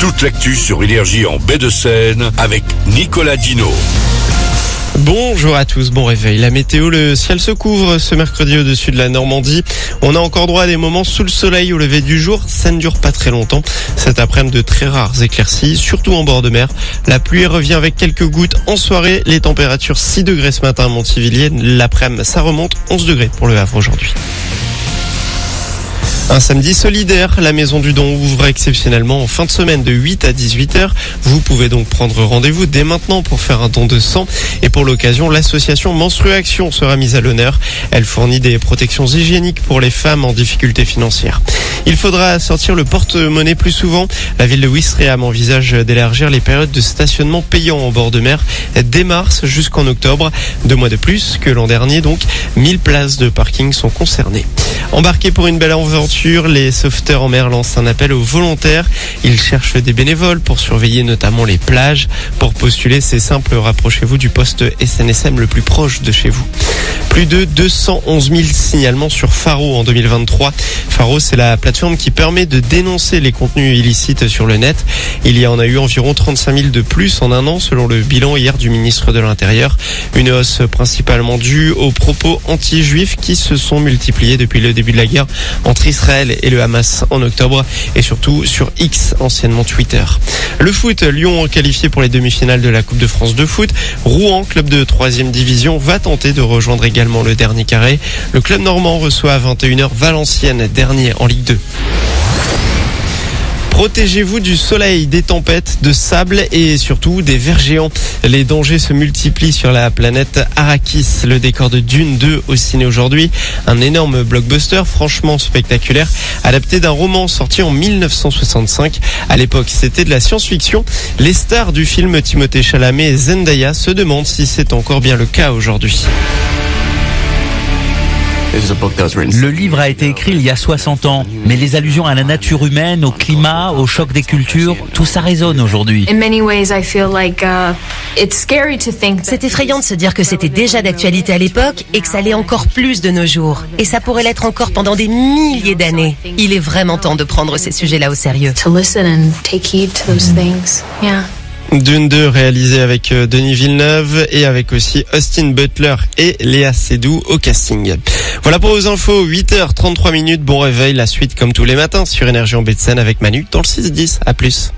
toute l'actu sur Énergie en baie de Seine avec Nicolas Dino. Bonjour à tous, bon réveil. La météo, le ciel se couvre ce mercredi au-dessus de la Normandie. On a encore droit à des moments sous le soleil au lever du jour. Ça ne dure pas très longtemps. Cet après-midi de très rares éclaircies, surtout en bord de mer. La pluie revient avec quelques gouttes en soirée. Les températures 6 degrés ce matin à Montivilliers. L'après-midi, ça remonte 11 degrés pour le Havre aujourd'hui. Un samedi solidaire, la Maison du Don ouvre exceptionnellement en fin de semaine de 8 à 18 heures. Vous pouvez donc prendre rendez-vous dès maintenant pour faire un don de sang. Et pour l'occasion, l'association Menstruaction sera mise à l'honneur. Elle fournit des protections hygiéniques pour les femmes en difficulté financière. Il faudra sortir le porte-monnaie plus souvent. La ville de Wistreham envisage d'élargir les périodes de stationnement payant en bord de mer dès mars jusqu'en octobre. Deux mois de plus que l'an dernier, donc 1000 places de parking sont concernées. Embarqués pour une belle aventure, les sauveteurs en mer lancent un appel aux volontaires. Ils cherchent des bénévoles pour surveiller notamment les plages. Pour postuler, c'est simple, rapprochez-vous du poste SNSM le plus proche de chez vous. Plus de 211 000 signalements sur Faro en 2023. Faro, c'est la plateforme qui permet de dénoncer les contenus illicites sur le net. Il y en a eu environ 35 000 de plus en un an selon le bilan hier du ministre de l'Intérieur. Une hausse principalement due aux propos anti-juifs qui se sont multipliés depuis le début de la guerre entre Israël et le Hamas en octobre et surtout sur X, anciennement Twitter. Le foot, Lyon qualifié pour les demi-finales de la Coupe de France de foot. Rouen, club de 3 division, va tenter de rejoindre également le dernier carré. Le club normand reçoit à 21h Valenciennes, dernier en Ligue 2. Protégez-vous du soleil, des tempêtes, de sable et surtout des vers géants. Les dangers se multiplient sur la planète Arrakis, le décor de Dune 2 au ciné aujourd'hui. Un énorme blockbuster franchement spectaculaire, adapté d'un roman sorti en 1965. À l'époque, c'était de la science-fiction. Les stars du film Timothée Chalamet et Zendaya se demandent si c'est encore bien le cas aujourd'hui. Le livre a été écrit il y a 60 ans, mais les allusions à la nature humaine, au climat, au choc des cultures, tout ça résonne aujourd'hui. C'est effrayant de se dire que c'était déjà d'actualité à l'époque et que ça l'est encore plus de nos jours. Et ça pourrait l'être encore pendant des milliers d'années. Il est vraiment temps de prendre ces sujets-là au sérieux. Dune 2 réalisé avec euh, Denis Villeneuve et avec aussi Austin Butler et Léa Seydoux au casting. Voilà pour vos infos, 8h33 minutes, bon réveil, la suite comme tous les matins sur Énergie en Baie avec Manu dans le 6-10. À plus.